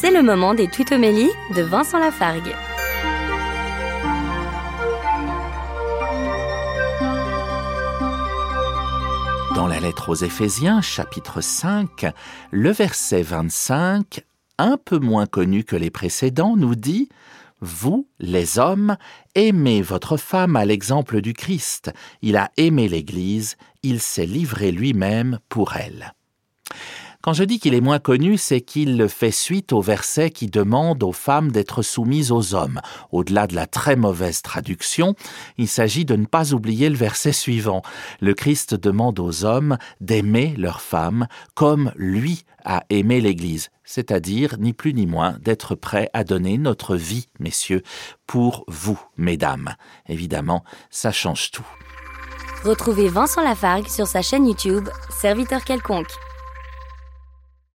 C'est le moment des tutomélies de Vincent Lafargue. Dans la lettre aux Éphésiens, chapitre 5, le verset 25, un peu moins connu que les précédents, nous dit Vous, les hommes, aimez votre femme à l'exemple du Christ. Il a aimé l'Église, il s'est livré lui-même pour elle. Quand je dis qu'il est moins connu, c'est qu'il fait suite au verset qui demande aux femmes d'être soumises aux hommes. Au-delà de la très mauvaise traduction, il s'agit de ne pas oublier le verset suivant. Le Christ demande aux hommes d'aimer leurs femmes comme lui a aimé l'Église, c'est-à-dire ni plus ni moins d'être prêt à donner notre vie, messieurs, pour vous, mesdames. Évidemment, ça change tout. Retrouvez Vincent Lafargue sur sa chaîne YouTube, Serviteur quelconque.